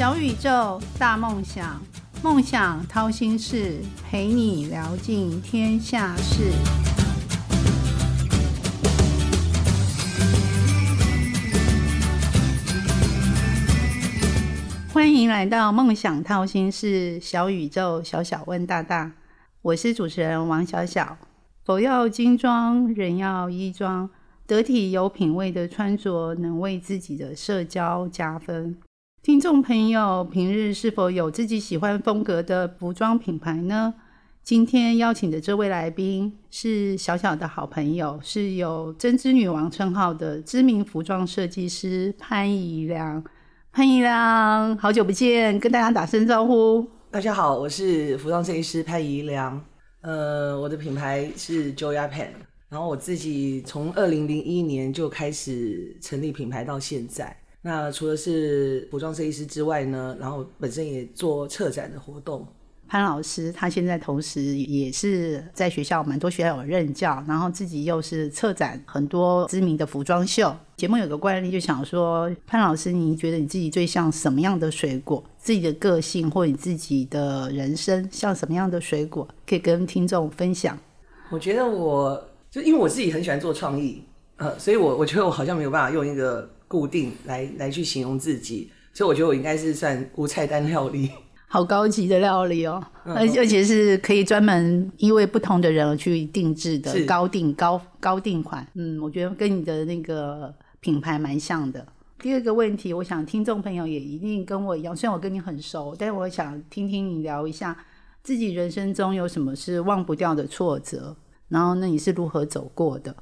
小宇宙，大梦想，梦想掏心事，陪你聊尽天下事。欢迎来到梦想掏心事，小宇宙，小小问大大。我是主持人王小小。佛要金装，人要衣装，得体有品味的穿着，能为自己的社交加分。听众朋友，平日是否有自己喜欢风格的服装品牌呢？今天邀请的这位来宾是小小的好朋友，是有“针织女王”称号的知名服装设计师潘怡良。潘怡良，好久不见，跟大家打声招呼。大家好，我是服装设计师潘怡良。呃，我的品牌是 Joya Pen，然后我自己从二零零一年就开始成立品牌到现在。那除了是服装设计师之外呢，然后本身也做策展的活动。潘老师他现在同时也是在学校蛮多学校有任教，然后自己又是策展很多知名的服装秀。节目有个惯例就想说，潘老师，你觉得你自己最像什么样的水果？自己的个性或你自己的人生像什么样的水果？可以跟听众分享。我觉得我就因为我自己很喜欢做创意，呃，所以我我觉得我好像没有办法用一个固定来来去形容自己，所以我觉得我应该是算无菜单料理。好高级的料理哦，而而且是可以专门因为不同的人而去定制的高定高高定款。嗯，我觉得跟你的那个品牌蛮像的。第二个问题，我想听众朋友也一定跟我一样，虽然我跟你很熟，但是我想听听你聊一下自己人生中有什么是忘不掉的挫折，然后那你是如何走过的？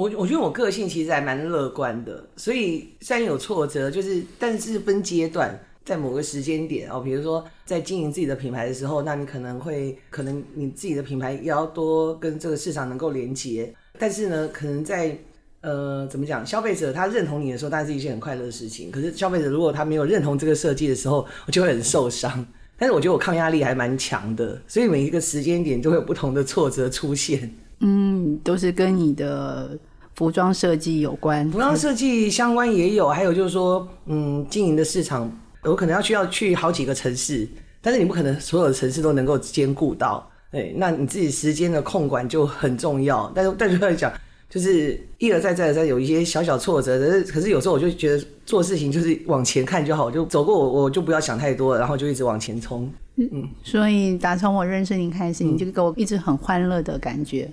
我我觉得我个性其实还蛮乐观的，所以虽然有挫折，就是但是分阶段。在某个时间点哦，比如说在经营自己的品牌的时候，那你可能会可能你自己的品牌也要多跟这个市场能够连接。但是呢，可能在呃怎么讲，消费者他认同你的时候，当然是一件很快乐的事情。可是消费者如果他没有认同这个设计的时候，我就会很受伤。但是我觉得我抗压力还蛮强的，所以每一个时间点都会有不同的挫折出现。嗯，都是跟你的服装设计有关，服装设计相关也有，还有就是说，嗯，经营的市场。我可能要需要去好几个城市，但是你不可能所有的城市都能够兼顾到，对，那你自己时间的控管就很重要。但是，但是来讲，就是一而再，再而三有一些小小挫折，可是，可是有时候我就觉得做事情就是往前看就好，就走过我，我就不要想太多，然后就一直往前冲。嗯，所以打从我认识你开始，你就给我一直很欢乐的感觉，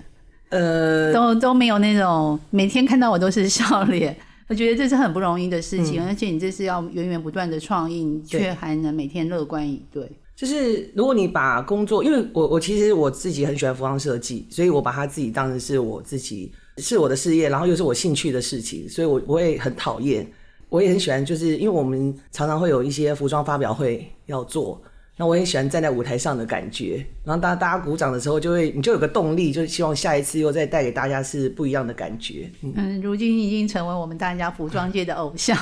呃，都都没有那种每天看到我都是笑脸。我觉得这是很不容易的事情，而且你这是要源源不断的创意，你却还能每天乐观以对。就是如果你把工作，因为我我其实我自己很喜欢服装设计，所以我把它自己当成是我自己是我的事业，然后又是我兴趣的事情，所以我我也很讨厌，我也很喜欢，就是因为我们常常会有一些服装发表会要做。那我也喜欢站在舞台上的感觉，然后大大家鼓掌的时候，就会你就有个动力，就是希望下一次又再带给大家是不一样的感觉。嗯，如今已经成为我们大家服装界的偶像。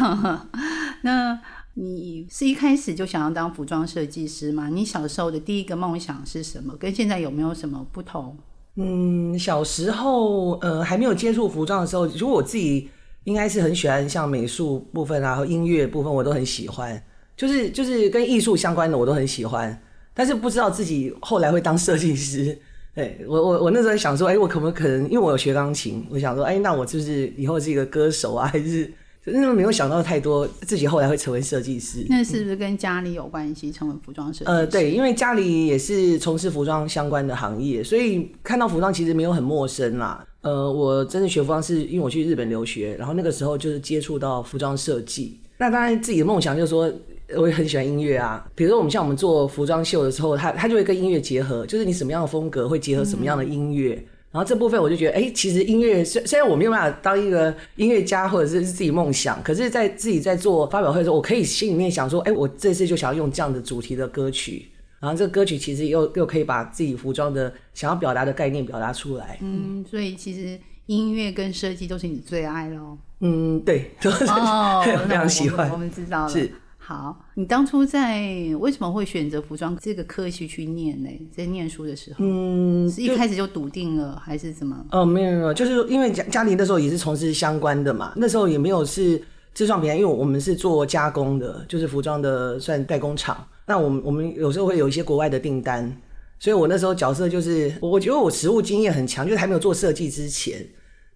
那你是一开始就想要当服装设计师吗？你小时候的第一个梦想是什么？跟现在有没有什么不同？嗯，小时候呃还没有接触服装的时候，如果我自己应该是很喜欢像美术部分啊和音乐部分，我都很喜欢。就是就是跟艺术相关的我都很喜欢，但是不知道自己后来会当设计师。对我我我那时候想说，哎，我可不可能？因为我有学钢琴，我想说，哎，那我就是以后是一个歌手啊，还是那时候没有想到太多，自己后来会成为设计师。那是不是跟家里有关系？成为服装设计？呃，对，因为家里也是从事服装相关的行业，所以看到服装其实没有很陌生啦。呃，我真的学服装是因为我去日本留学，然后那个时候就是接触到服装设计。那当然自己的梦想就是说。我也很喜欢音乐啊，比如说我们像我们做服装秀的时候，它它就会跟音乐结合，就是你什么样的风格会结合什么样的音乐。然后这部分我就觉得，哎，其实音乐虽虽然我没有办法当一个音乐家或者是自己梦想，可是在自己在做发表会的时候，我可以心里面想说，哎，我这次就想要用这样的主题的歌曲，然后这个歌曲其实又又可以把自己服装的想要表达的概念表达出来。嗯，所以其实音乐跟设计都是你最爱喽。嗯，对，都是 非常喜欢。我们知道了。是。好，你当初在为什么会选择服装这个科系去念呢？在念书的时候，嗯，是一开始就笃定了，还是怎么？哦，没有没有，就是因为家家里那时候也是从事相关的嘛，那时候也没有是自创品牌，因为我们是做加工的，就是服装的算代工厂。那我们我们有时候会有一些国外的订单，所以我那时候角色就是，我我觉得我实务经验很强，就是还没有做设计之前，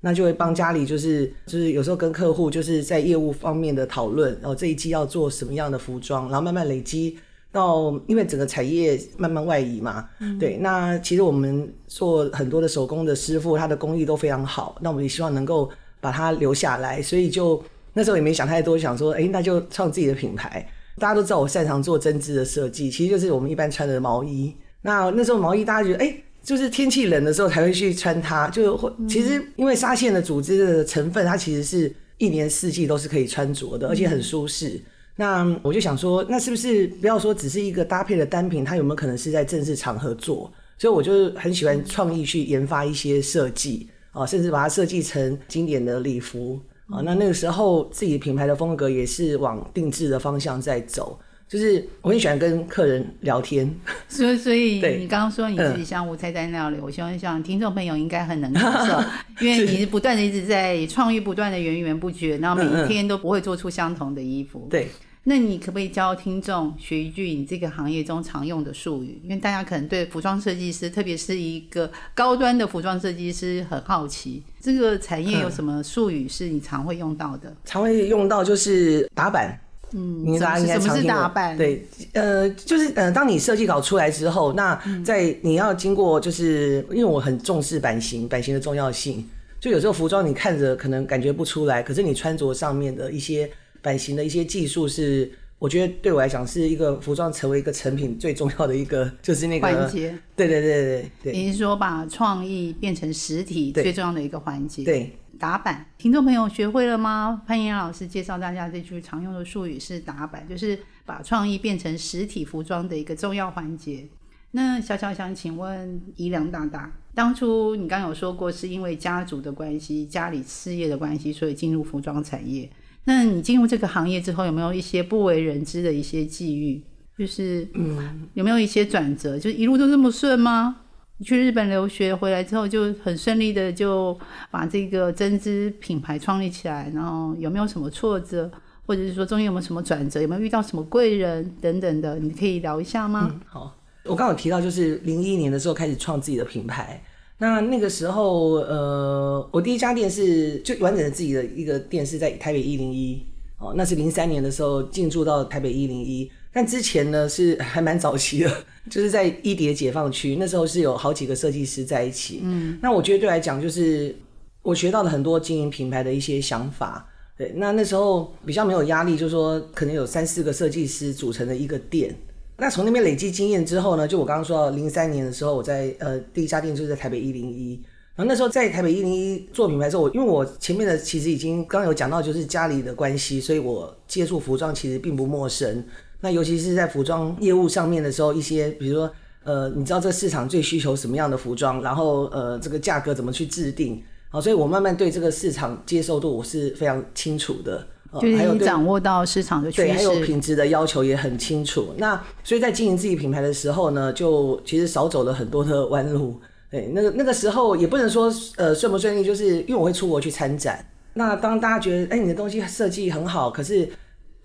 那就会帮家里就是就是有时候跟客户就是在业务方面的讨论，然后这一季要做什么样的服装，然后慢慢累积。到因为整个产业慢慢外移嘛，对，那其实我们做很多的手工的师傅，他的工艺都非常好，那我们也希望能够把它留下来，所以就那时候也没想太多，想说，哎、那就创自己的品牌。大家都知道我擅长做针织的设计，其实就是我们一般穿的毛衣。那那时候毛衣大家觉得，哎、就是天气冷的时候才会去穿它，就会其实因为纱线的组织的成分，它其实是一年四季都是可以穿着的，而且很舒适。那我就想说，那是不是不要说只是一个搭配的单品，它有没有可能是在正式场合做？所以我就很喜欢创意去研发一些设计啊，甚至把它设计成经典的礼服啊。那那个时候自己品牌的风格也是往定制的方向在走，就是我很喜欢跟客人聊天，所以，所以你刚刚说你自己像无菜单料理，我希望像听众朋友应该很能接受，因为你是不断的一直在创意，不断的源源不绝，然后每一天都不会做出相同的衣服。对。那你可不可以教听众学一句你这个行业中常用的术语？因为大家可能对服装设计师，特别是一个高端的服装设计师很好奇，这个产业有什么术语是你常会用到的？常会用到就是打板，嗯，你大家应该什么是常听过打板？，对，呃，就是呃，当你设计稿出来之后，那嗯在你要经过，就是因为我很重视版型，版型的重要性，就有时候服装你看着可能感觉不出来，可是你穿着上面的一些版型的一些技术是。我觉得对我来讲是一个服装成为一个成品最重要的一个，就是那个环节。对对对对对你是说把创意变成实体最重要的一个环节？对，打板，听众朋友学会了吗？潘岩老师介绍大家这句常用的术语是打板，就是把创意变成实体服装的一个重要环节。那小小想请问宜良大大，当初你刚有说过是因为家族的关系、家里事业的关系，所以进入服装产业。那你进入这个行业之后，有没有一些不为人知的一些际遇？就是嗯，有没有一些转折？就一路都这么顺吗？你去日本留学回来之后，就很顺利的就把这个针织品牌创立起来，然后有没有什么挫折，或者是说中间有没有什么转折，有没有遇到什么贵人等等的，你可以聊一下吗？好，我刚刚提到，就是零一年的时候开始创自己的品牌。那那个时候，呃，我第一家店是就完整的自己的一个店是在台北一零一，哦，那是零三年的时候进驻到台北一零一。但之前呢是还蛮早期的，就是在一叠解放区，那时候是有好几个设计师在一起。嗯，那我觉得对来讲，就是我学到了很多经营品牌的一些想法。对，那那时候比较没有压力，就是说可能有三四个设计师组成的一个店。那从那边累积经验之后呢，就我刚刚说到零三年的时候，我在呃第一家店就是在台北一零一，然后那时候在台北一零一做品牌的时候，我因为我前面的其实已经刚刚有讲到，就是家里的关系，所以我接触服装其实并不陌生。那尤其是在服装业务上面的时候，一些比如说呃，你知道这个市场最需求什么样的服装，然后呃这个价格怎么去制定，好，所以我慢慢对这个市场接受度我是非常清楚的。呃就是你掌握到市场的趋对，还有，品质的要求也很清楚。那所以在经营自己品牌的时候呢，就其实少走了很多的弯路。对，那个那个时候也不能说呃顺不顺利，就是因为我会出国去参展。那当大家觉得哎、你的东西设计很好，可是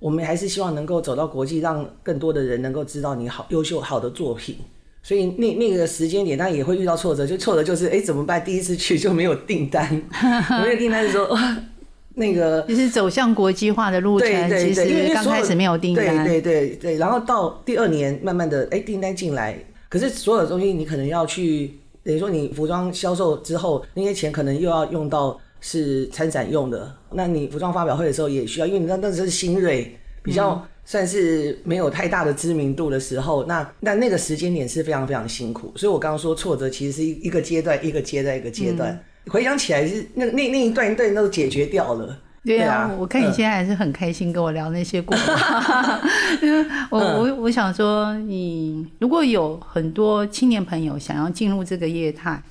我们还是希望能够走到国际，让更多的人能够知道你好优秀好的作品。所以那那个时间点，当然也会遇到挫折，就挫折就是哎、怎么办？第一次去就没有订单，没有订单的时候，哇，那个 就是走向国际化的路程，对对对，因为因其实刚开始没有订单，对对对对，然后到第二年慢慢的哎订单进来，可是所有东西你可能要去，等于说你服装销售之后那些钱可能又要用到是参展用的，那你服装发表会的时候也需要，因为你那那时候是新锐，比较算是没有太大的知名度的时候，那那那个时间点是非常非常辛苦，所以我刚刚说挫折其实是一一个阶段一个阶段一个阶段。回想起来是那那那一段一段都解决掉了，对啊，我看你嗯。现在还是很开心跟我聊那些故事。因为我嗯。我我想说，你如果有很多青年朋友想要进入这个业态，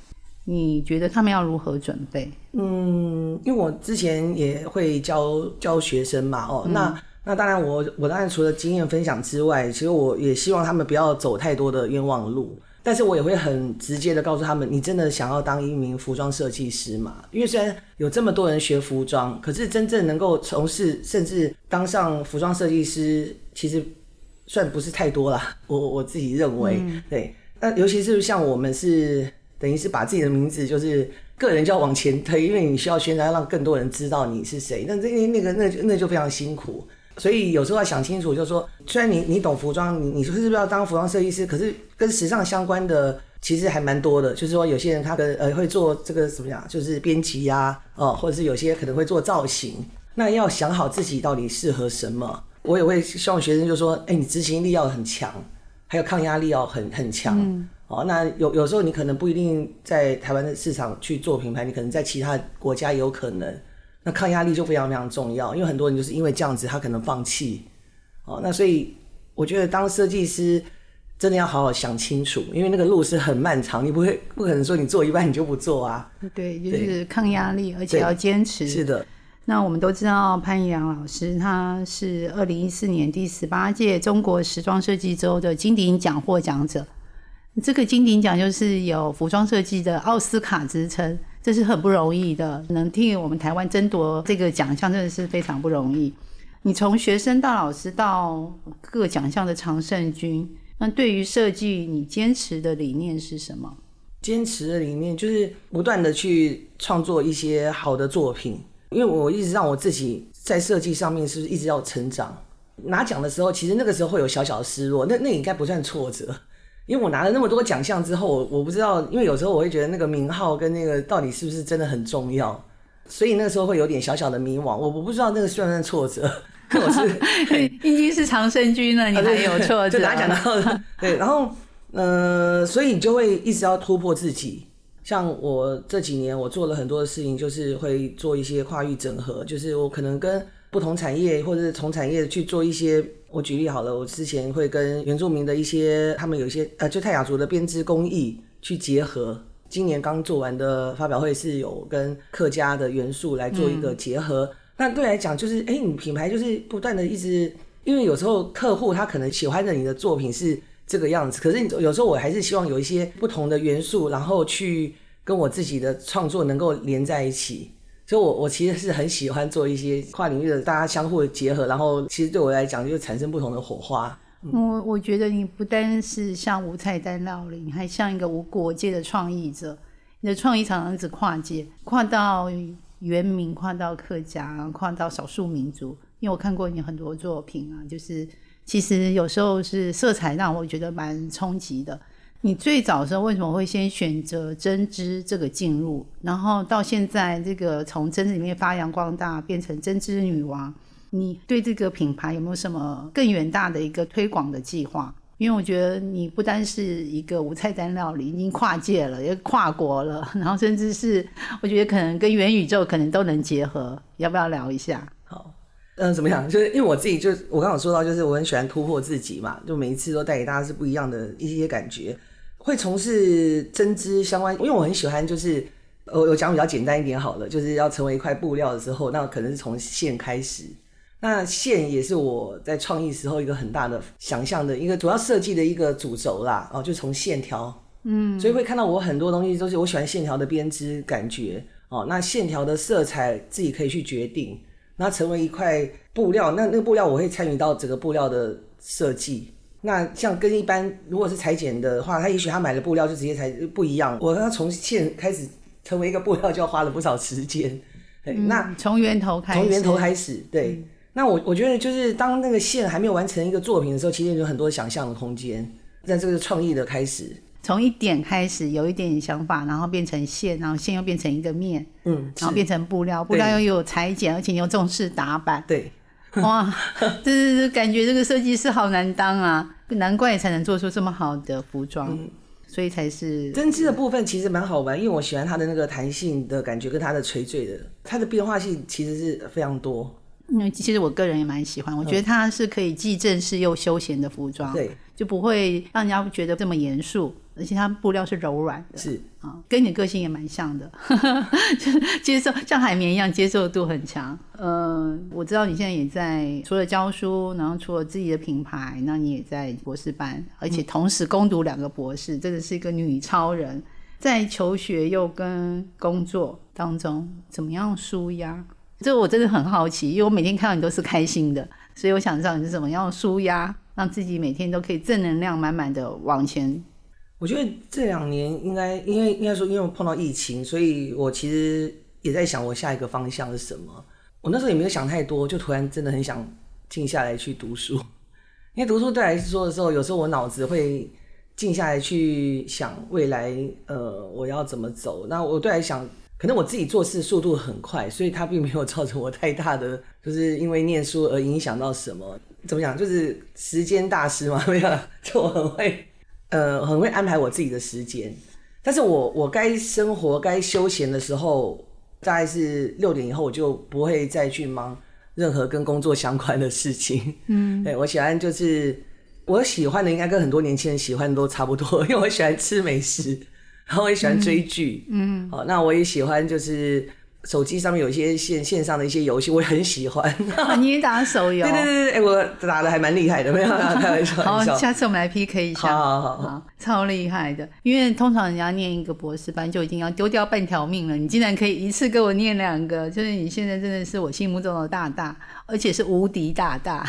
你觉得他们要如何准备？嗯，因为我之前也会教教学生嘛，哦，那那当然我我当然除了经验分享之外，其实我也希望他们不要走太多的冤枉路。但是我也会很直接的告诉他们，你真的想要当一名服装设计师吗？因为虽然有这么多人学服装，可是真正能够从事甚至当上服装设计师，其实算不是太多了。我我自己认为，对。那尤其是像我们是等于是把自己的名字就是个人就要往前推，因为你需要宣传，要让更多人知道你是谁。那这那个那那就非常辛苦。所以有时候要想清楚，就是说，虽然你你懂服装，你你说是不是要当服装设计师？可是跟时尚相关的其实还蛮多的。就是说，有些人他跟呃会做这个怎么样，就是编辑呀，哦，或者是有些可能会做造型。那要想好自己到底适合什么。我也会希望学生就说，哎，你执行力要很强，还有抗压力要很很强。哦，那有有时候你可能不一定在台湾的市场去做品牌，你可能在其他国家也有可能。那抗压力就非常非常重要，因为很多人就是因为这样子，他可能放弃。哦，那所以我觉得当设计师真的要好好想清楚，因为那个路是很漫长，你不会不可能说你做一半你就不做啊。对，就是抗压力，而且要坚持。是的。那我们都知道潘怡良老师，他是二零一四年第十八届中国时装设计周的金鼎奖获奖者。这个金鼎奖就是有服装设计的奥斯卡之称。这是很不容易的，能替我们台湾争夺这个奖项，真的是非常不容易。你从学生到老师到各奖项的常胜军，那对于设计，你坚持的理念是什么？坚持的理念就是不断的去创作一些好的作品，因为我一直让我自己在设计上面是一直要成长。拿奖的时候，其实那个时候会有小小的失落，那那应该不算挫折。因为我拿了那么多奖项之后，我我不知道，因为有时候我会觉得那个名号跟那个到底是不是真的很重要，所以那个时候会有点小小的迷惘。我我不知道那个算不算挫折，我是 已经是长生军了，你还有挫折？就拿奖到对，然后呃，所以你就会一直要突破自己。像我这几年我做了很多的事情，就是会做一些跨域整合，就是我可能跟不同产业或者是同产业去做一些。我举例好了，我之前会跟原住民的一些，他们有一些呃，就泰雅族的编织工艺去结合。今年刚做完的发表会是有跟客家的元素来做一个结合。那对来讲，就是哎，你品牌就是不断的一直，因为有时候客户他可能喜欢的你的作品是这个样子，可是你有时候我还是希望有一些不同的元素，然后去跟我自己的创作能够连在一起。所以，我我其实是很喜欢做一些跨领域的，大家相互的结合，然后其实对我来讲，就产生不同的火花。我我觉得你不单是像无菜单料理，你还像一个无国界的创意者。你的创意常常只跨界，跨到原民，跨到客家，跨到少数民族。因为我看过你很多作品啊，就是其实有时候是色彩让我觉得蛮冲击的。你最早的时候为什么会先选择针织这个进入，然后到现在这个从针织里面发扬光大，变成针织女王？你对这个品牌有没有什么更远大的一个推广的计划？因为我觉得你不单是一个无菜单料理，已经跨界了，也跨国了，然后甚至是我觉得可能跟元宇宙可能都能结合，要不要聊一下？好，嗯，怎么样？就是因为我自己就我刚刚说到，就是我很喜欢突破自己嘛，就每一次都带给大家是不一样的一些感觉。会从事针织相关，因为我很喜欢，就是我我讲比较简单一点好了，就是要成为一块布料的时候，那可能是从线开始。那线也是我在创意时候一个很大的想象的一个主要设计的一个主轴啦。哦，就从线条，嗯，所以会看到我很多东西都是我喜欢线条的编织感觉。哦，那线条的色彩自己可以去决定。那成为一块布料，那那个布料我会参与到整个布料的设计。那像跟一般如果是裁剪的话，他也许他买的布料就直接裁不一样。我要从线开始成为一个布料，就要花了不少时间。那从源头开始，从源头开始，对。那我我觉得就是当那个线还没有完成一个作品的时候，其实有很多想象的空间。那这个是创意的开始，从一点开始有一点想法，然后变成线，然后线又变成一个面，嗯，然后变成布料，布料又有裁剪，而且又重视打版，对。哇，这是感觉这个设计师好难当啊，难怪才能做出这么好的服装，所以才是针织的部分其实蛮好玩，因为我喜欢它的那个弹性的感觉跟它的垂坠的，它的变化性其实是非常多。嗯，其实我个人也蛮喜欢，我觉得它是可以既正式又休闲的服装，对，就不会让人家觉得这么严肃。而且它布料是柔软的，是啊，跟你的个性也蛮像的，就是接受像海绵一样接受度很强。呃，我知道你现在也在除了教书，然后除了自己的品牌，那你也在博士班，而且同时攻读两个博士，真的是一个女超人。在求学又跟工作当中，怎么样舒压？这我真的很好奇，因为我每天看到你都是开心的，所以我想知道你是怎么样舒压，让自己每天都可以正能量满满的往前。我觉得这两年应该，因为应该说，因为碰到疫情，所以我其实也在想我下一个方向是什么。我那时候也没有想太多，就突然真的很想静下来去读书。因为读书对来说的时候，有时候我脑子会。静下来去想未来，呃，我要怎么走？那我对来想，可能我自己做事速度很快，所以它并没有造成我太大的，就是因为念书而影响到什么？怎么讲？就是时间大师嘛，没有，就我很会，呃，很会安排我自己的时间。但是我我该生活、该休闲的时候，大概是六点以后，我就不会再去忙任何跟工作相关的事情。嗯，对我喜欢就是。我喜欢的应该跟很多年轻人喜欢的都差不多，因为我喜欢吃美食，然后我也喜欢追剧，嗯，好，那我也喜欢就是。手机上面有一些线线上的一些游戏，我也很喜欢。你也打手游？对对对对，哎，我打的还蛮厉害的，没有开玩笑。好，下次我们来 PK 一下。好好好，超厉害的。因为通常人家念一个博士班就已经要丢掉半条命了，你竟然可以一次给我念两个，就是你现在真的是我心目中的大大，而且是无敌大大。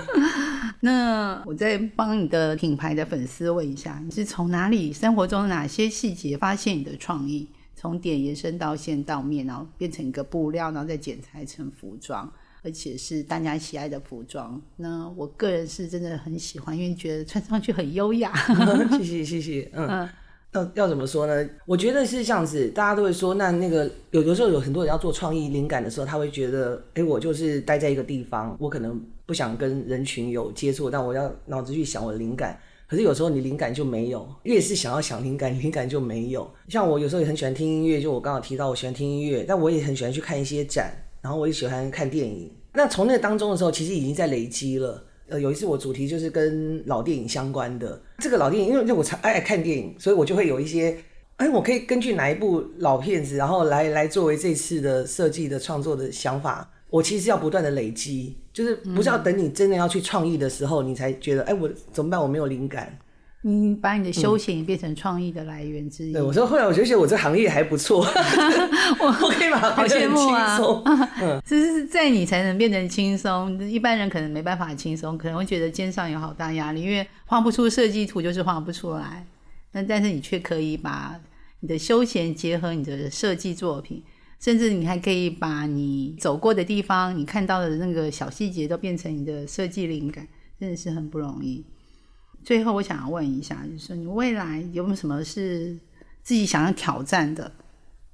那我再帮你的品牌的粉丝问一下，你是从哪里生活中哪些细节发现你的创意？从点延伸到线到面，然后变成一个布料，然后再剪裁成服装，而且是大家喜爱的服装。那我个人是真的很喜欢，因为觉得穿上去很优雅。谢谢谢谢，嗯，要要怎么说呢？我觉得是这样子，大家都会说，那那个有的时候有很多人要做创意灵感的时候，他会觉得，哎，我就是待在一个地方，我可能不想跟人群有接触，但我要脑子去想我的灵感。可是有时候你灵感就没有，越是想要想灵感，灵感就没有。像我有时候也很喜欢听音乐，就我刚好提到我喜欢听音乐，但我也很喜欢去看一些展，然后我也喜欢看电影。那从那当中的时候，其实已经在累积了。呃，有一次我主题就是跟老电影相关的，这个老电影，因为我常爱看电影，所以我就会有一些，哎，我可以根据哪一部老片子，然后来来作为这次的设计的创作的想法。我其实要不断的累积，就是不是要等你真的要去创意的时候，你才觉得，哎，我怎么办？我没有灵感。你把你的休闲变成创意的来源之一。对，我说后来我觉得我这行业还不错，我 我可以把它变得很轻松。嗯，这是在你才能变得轻松，一般人可能没办法轻松，可能会觉得肩上有好大压力，因为画不出设计图就是画不出来。那但是你却可以把你的休闲结合你的设计作品。甚至你还可以把你走过的地方、你看到的那个小细节都变成你的设计灵感，真的是很不容易。最后，我想要问一下，就是你未来有没有什么是自己想要挑战的？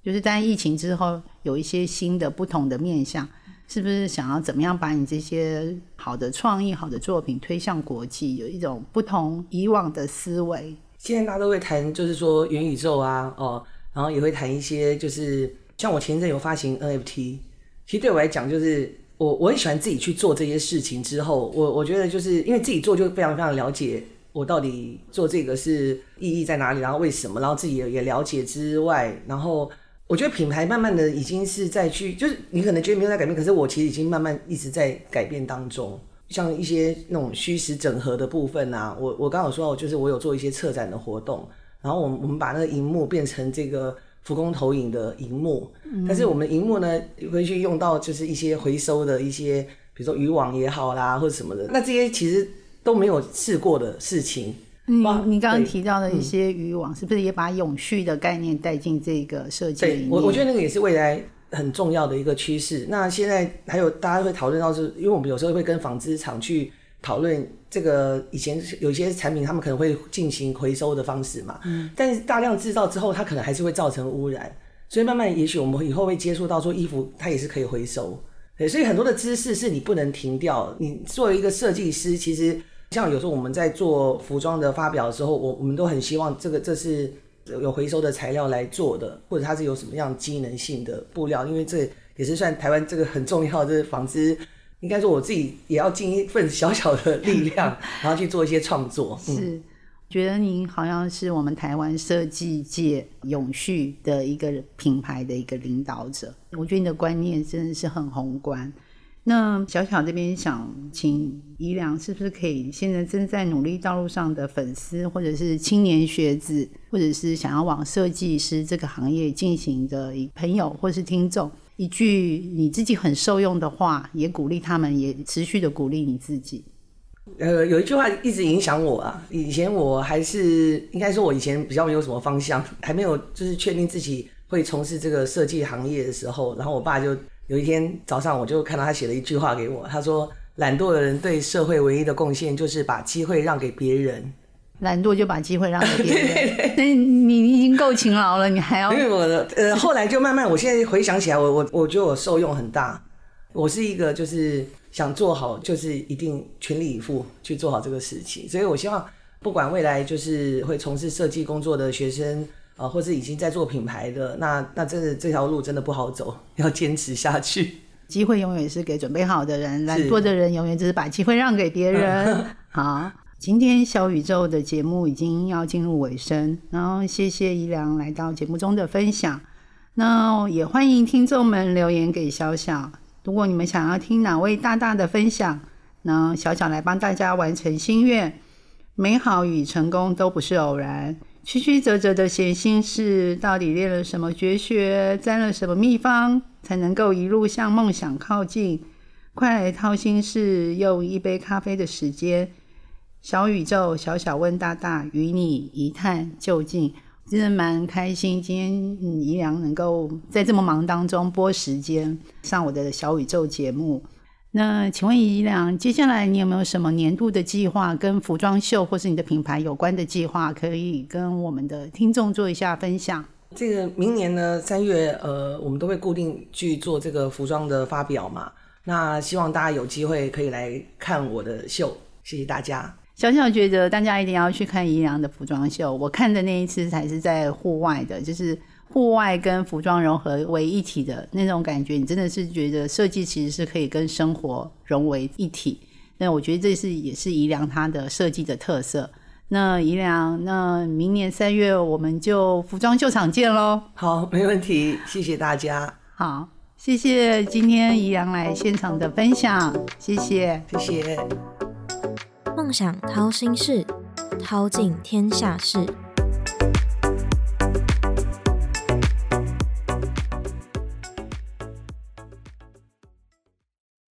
就是在疫情之后，有一些新的、不同的面向，是不是想要怎么样把你这些好的创意、好的作品推向国际？有一种不同以往的思维。现在大家都会谈，就是说元宇宙啊，哦，然后也会谈一些就是。像我前阵有发行 NFT，其实对我来讲，就是我我很喜欢自己去做这些事情。之后，我我觉得就是因为自己做，就非常非常了解我到底做这个是意义在哪里，然后为什么，然后自己也也了解之外，然后我觉得品牌慢慢的已经是在去，就是你可能觉得没有在改变，可是我其实已经慢慢一直在改变当中。像一些那种虚实整合的部分啊，我我刚好说，就是我有做一些策展的活动，然后我们我们把那个荧幕变成这个。浮空投影的荧幕，但是我们荧幕呢会去用到就是一些回收的一些，比如说渔网也好啦，或者什么的，那这些其实都没有试过的事情。嗯，你刚刚提到的一些渔网，是不是也把永续的概念带进这个设计里面？我我觉得那个也是未来很重要的一个趋势。那现在还有大家会讨论到，是因为我们有时候会跟纺织厂去。讨论这个以前有一些产品，他们可能会进行回收的方式嘛，嗯，但是大量制造之后，它可能还是会造成污染，所以慢慢也许我们以后会接触到说衣服它也是可以回收，对，所以很多的知识是你不能停掉。你作为一个设计师，其实像有时候我们在做服装的发表的时候，我我们都很希望这个这是有回收的材料来做的，或者它是有什么样机能性的布料，因为这也是算台湾这个很重要的纺织。应该说我自己也要尽一份小小的力量，然后去做一些创作。是，觉得您好像是我们台湾设计界永续的一个品牌的一个领导者。我觉得你的观念真的是很宏观。那小小这边想请宜良，是不是可以现在正在努力道路上的粉丝，或者是青年学子，或者是想要往设计师这个行业进行的朋友或是听众，一句你自己很受用的话，也鼓励他们，也持续的鼓励你自己。呃，有一句话一直影响我啊。以前我还是应该说，我以前比较没有什么方向，还没有就是确定自己会从事这个设计行业的时候，然后我爸就。有一天早上，我就看到他写了一句话给我。他说：“懒惰的人对社会唯一的贡献就是把机会让给别人。懒惰就把机会让给别人。那你已经够勤劳了，你还要……因为我的呃，后来就慢慢，我现在回想起来，我我我觉得我受用很大。我是一个就是想做好，就是一定全力以赴去做好这个事情。所以我希望，不管未来就是会从事设计工作的学生。”啊，或是已经在做品牌的，那那真的这条路真的不好走，要坚持下去。机会永远是给准备好的人，懒惰的人永远只是把机会让给别人。好，今天小宇宙的节目已经要进入尾声，然后谢谢宜良来到节目中的分享。那也欢迎听众们留言给小小，如果你们想要听哪位大大的分享，那小小来帮大家完成心愿。美好与成功都不是偶然。曲曲折折的闲心事，到底练了什么绝学，沾了什么秘方，才能够一路向梦想靠近？快来掏心事，用一杯咖啡的时间，小宇宙小小问大大，与你一探究竟。真的蛮开心，今天宜良能够在这么忙当中拨时间上我的小宇宙节目。那请问宜良，接下来你有没有什么年度的计划，跟服装秀或是你的品牌有关的计划，可以跟我们的听众做一下分享？这个明年呢，三月呃，我们都会固定去做这个服装的发表嘛。那希望大家有机会可以来看我的秀，谢谢大家。小小觉得大家一定要去看宜良的服装秀，我看的那一次才是在户外的，就是。户外跟服装融合为一体的那种感觉，你真的是觉得设计其实是可以跟生活融为一体。那我觉得这是也是宜良它的设计的特色。那宜良，那明年三月我们就服装秀场见喽。好，没问题，谢谢大家。好，谢谢今天宜良来现场的分享，谢谢，谢谢。想掏心事，掏尽天下事。